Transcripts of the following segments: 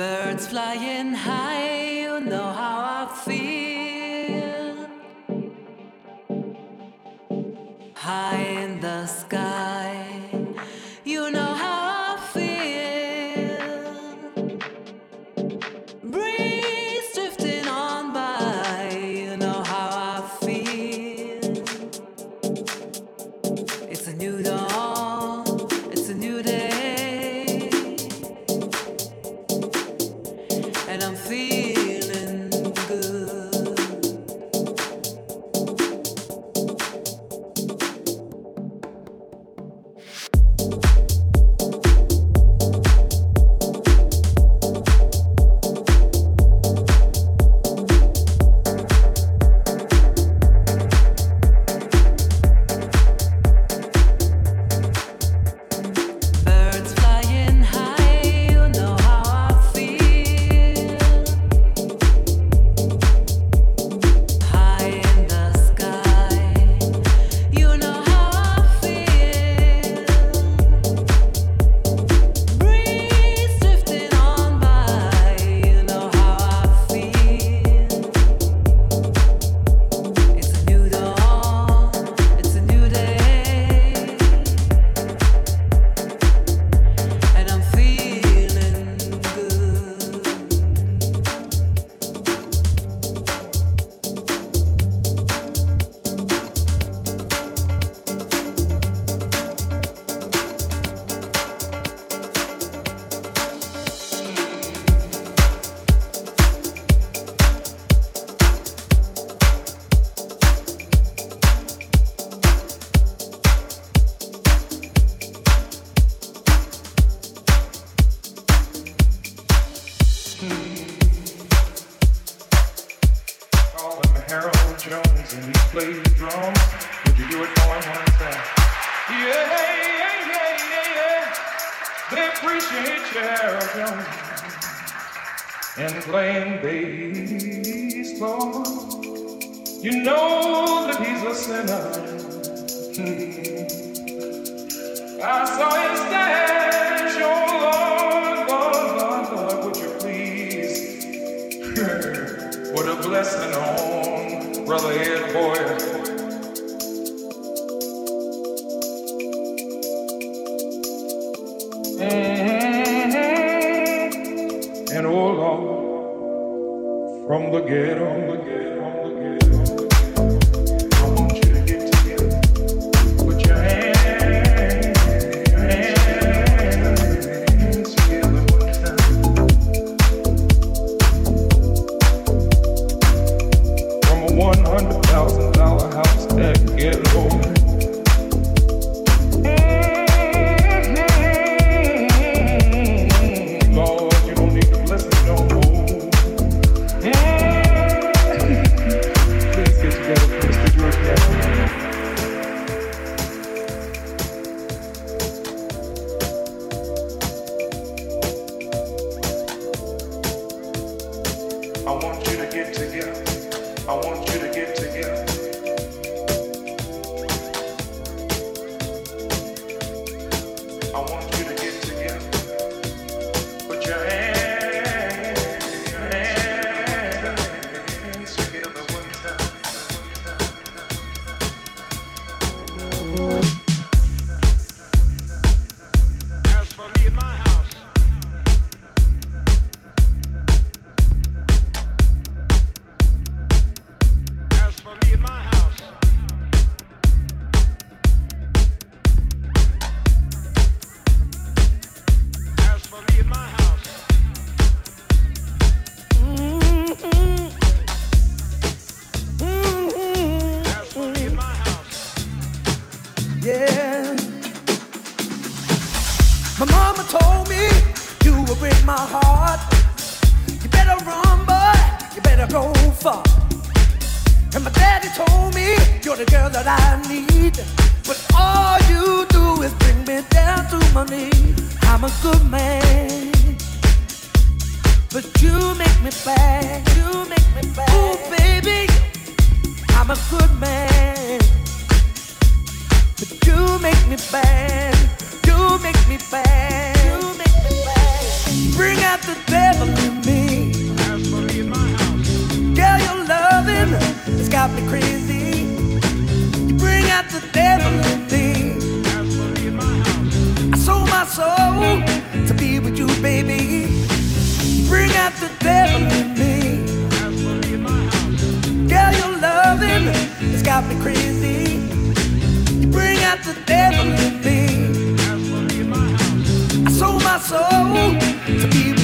Birds flying high, you know how I feel. High in the sky. To be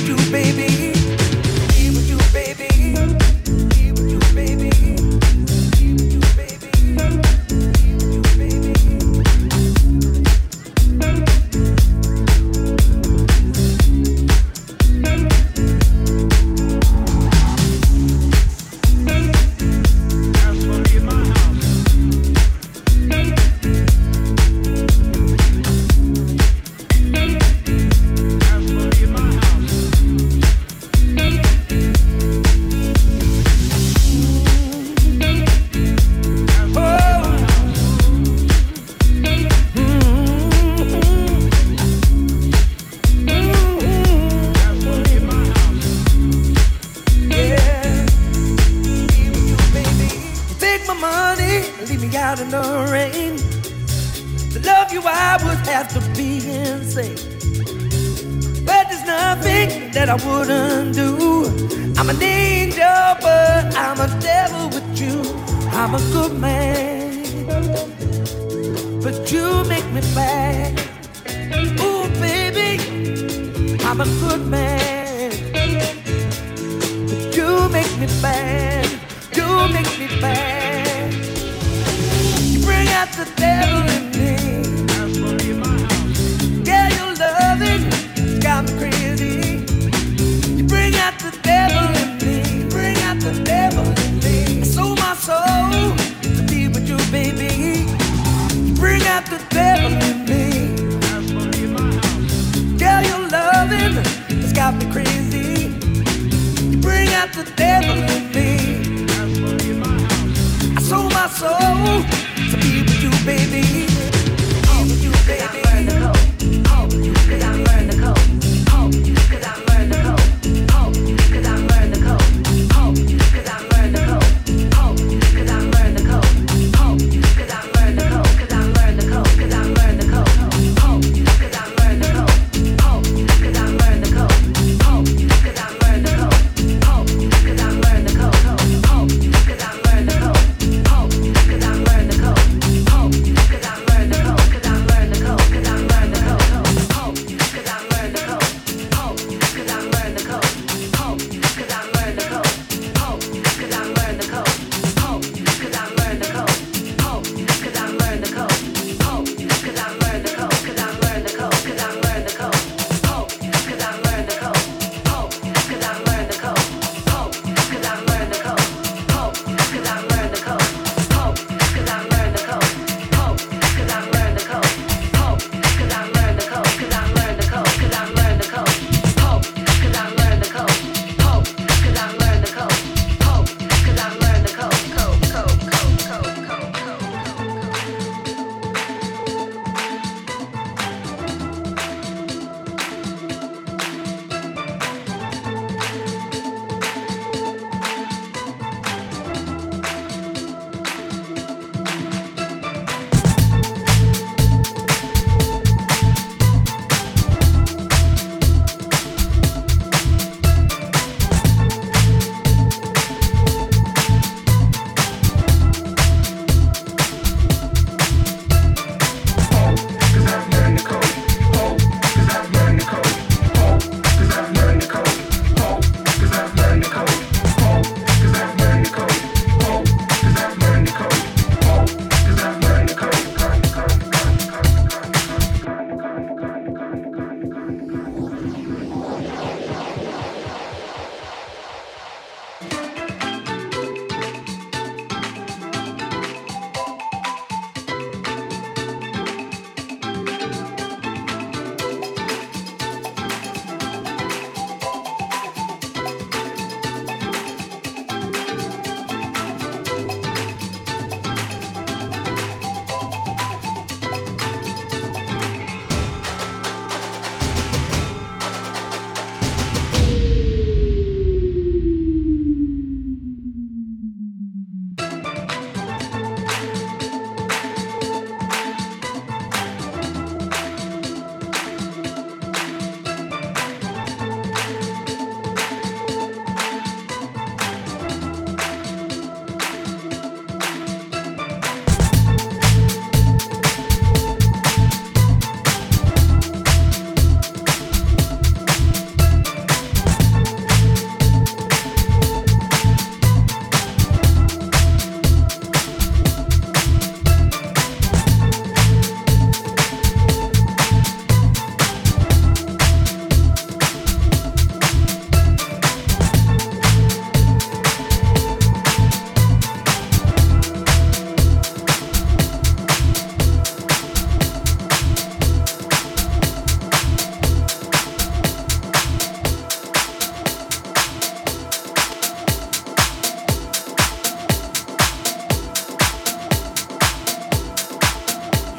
soul to be with you, baby.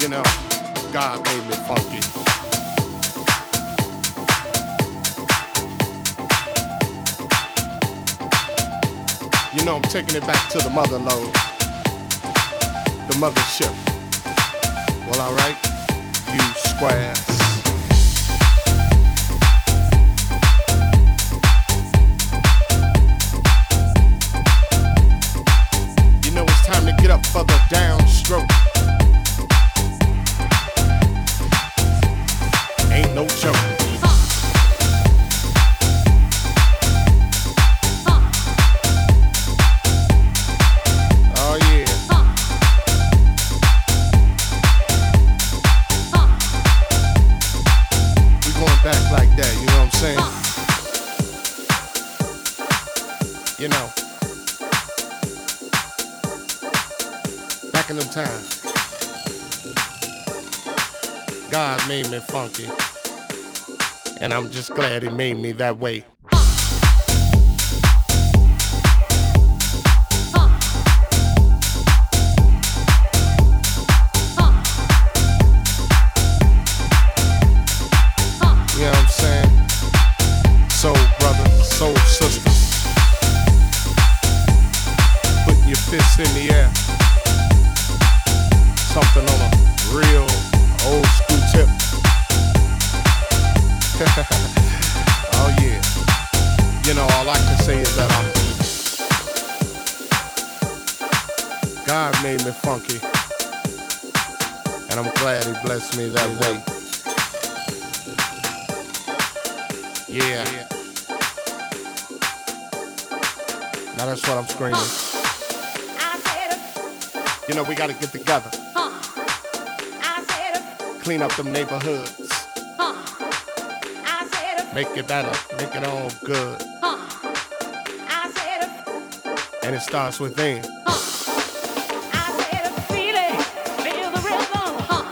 You know, God made me funky. You know, I'm taking it back to the mother load, the mothership. Well, alright, you squares. You know glad he made me that way. Yeah. Now that's what I'm screaming. You know, we gotta get together. Clean up them neighborhoods. Make it better. Make it all good. And it starts within.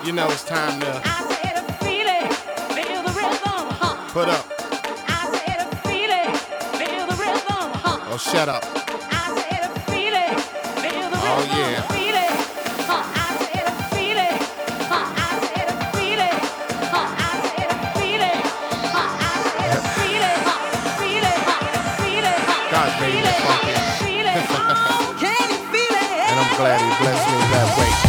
You know it's time to put up or shut up. Oh yeah. God made me funky. And I'm glad he blessed me that way.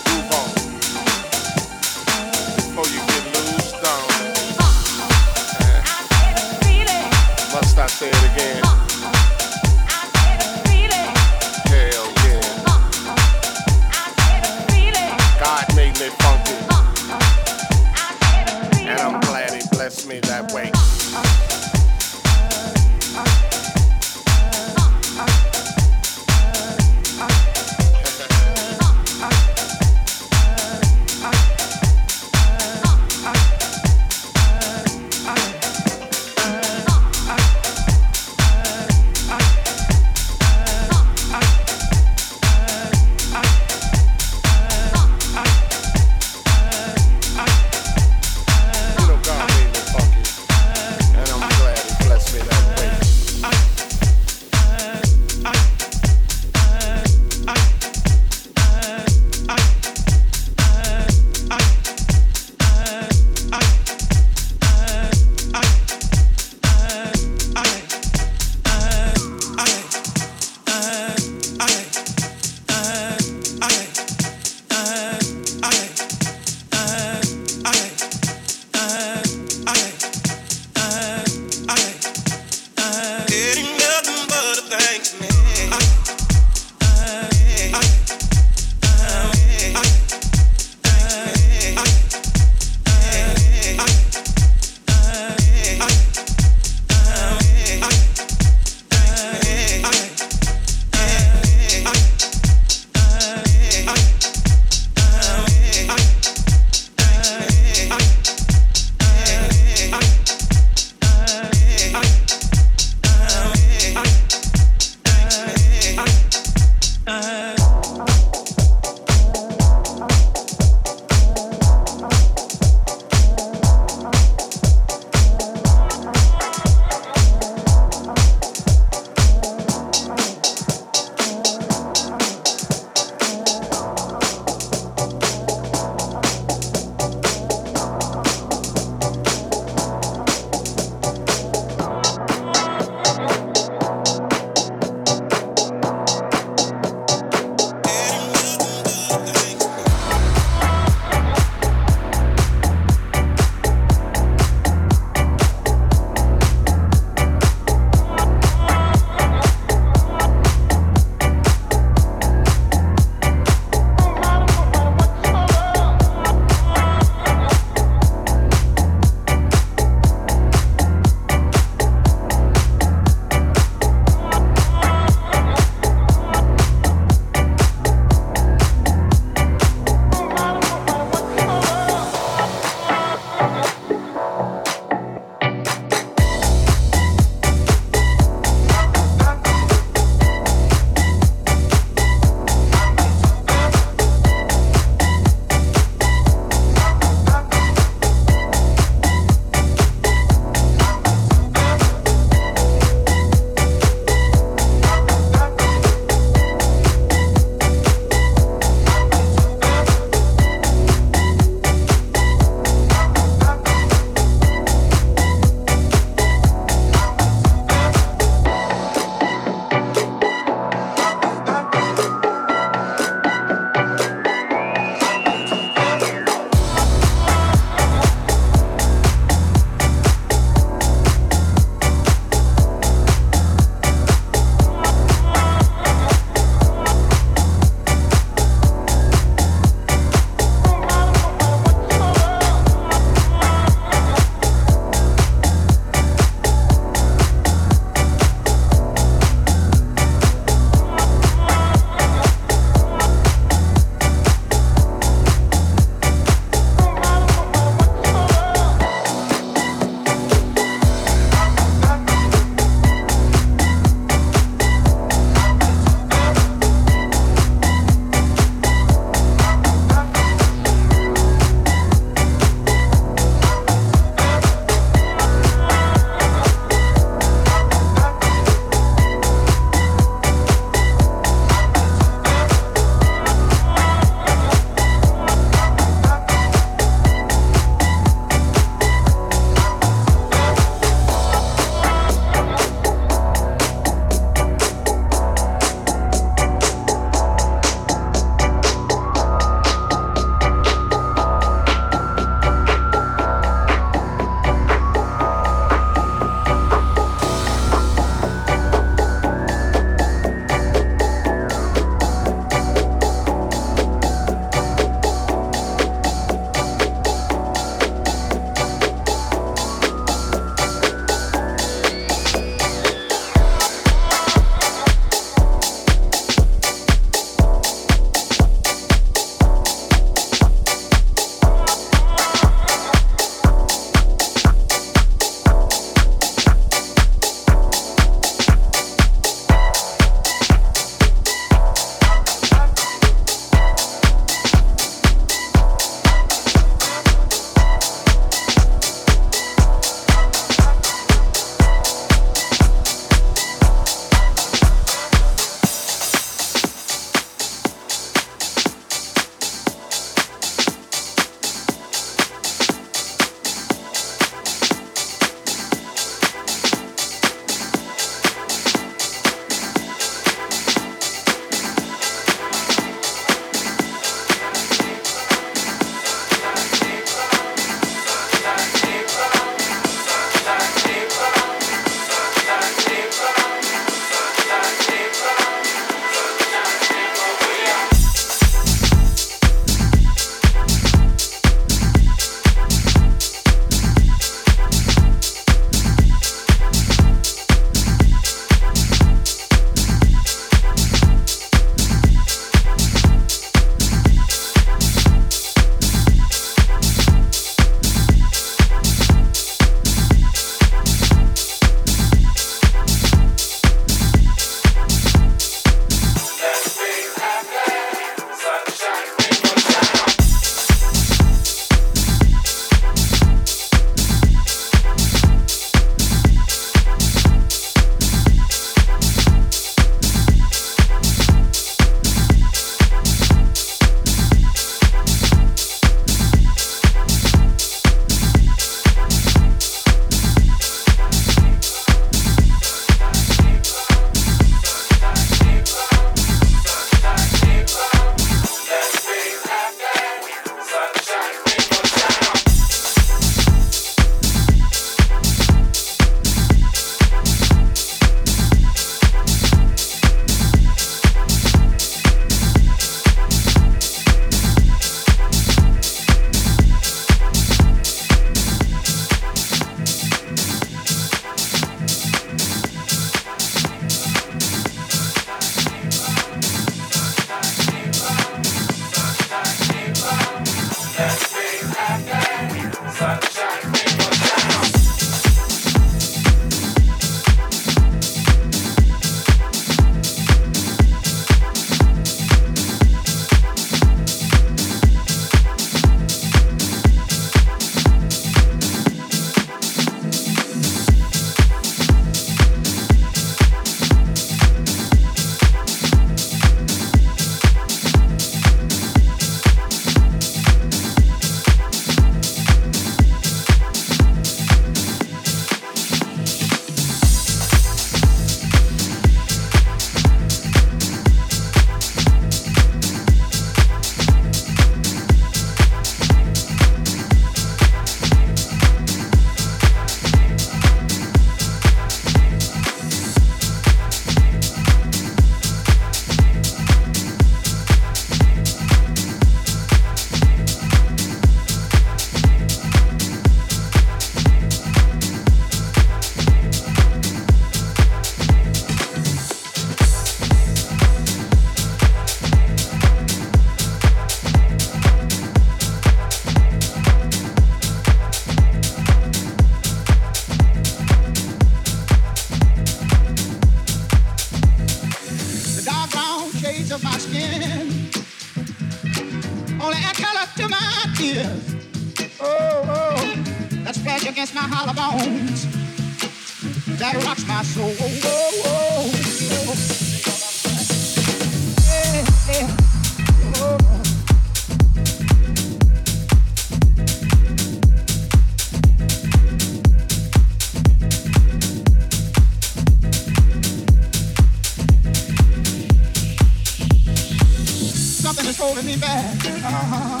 Holding me back. Uh-huh.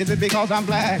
Is it because I'm black?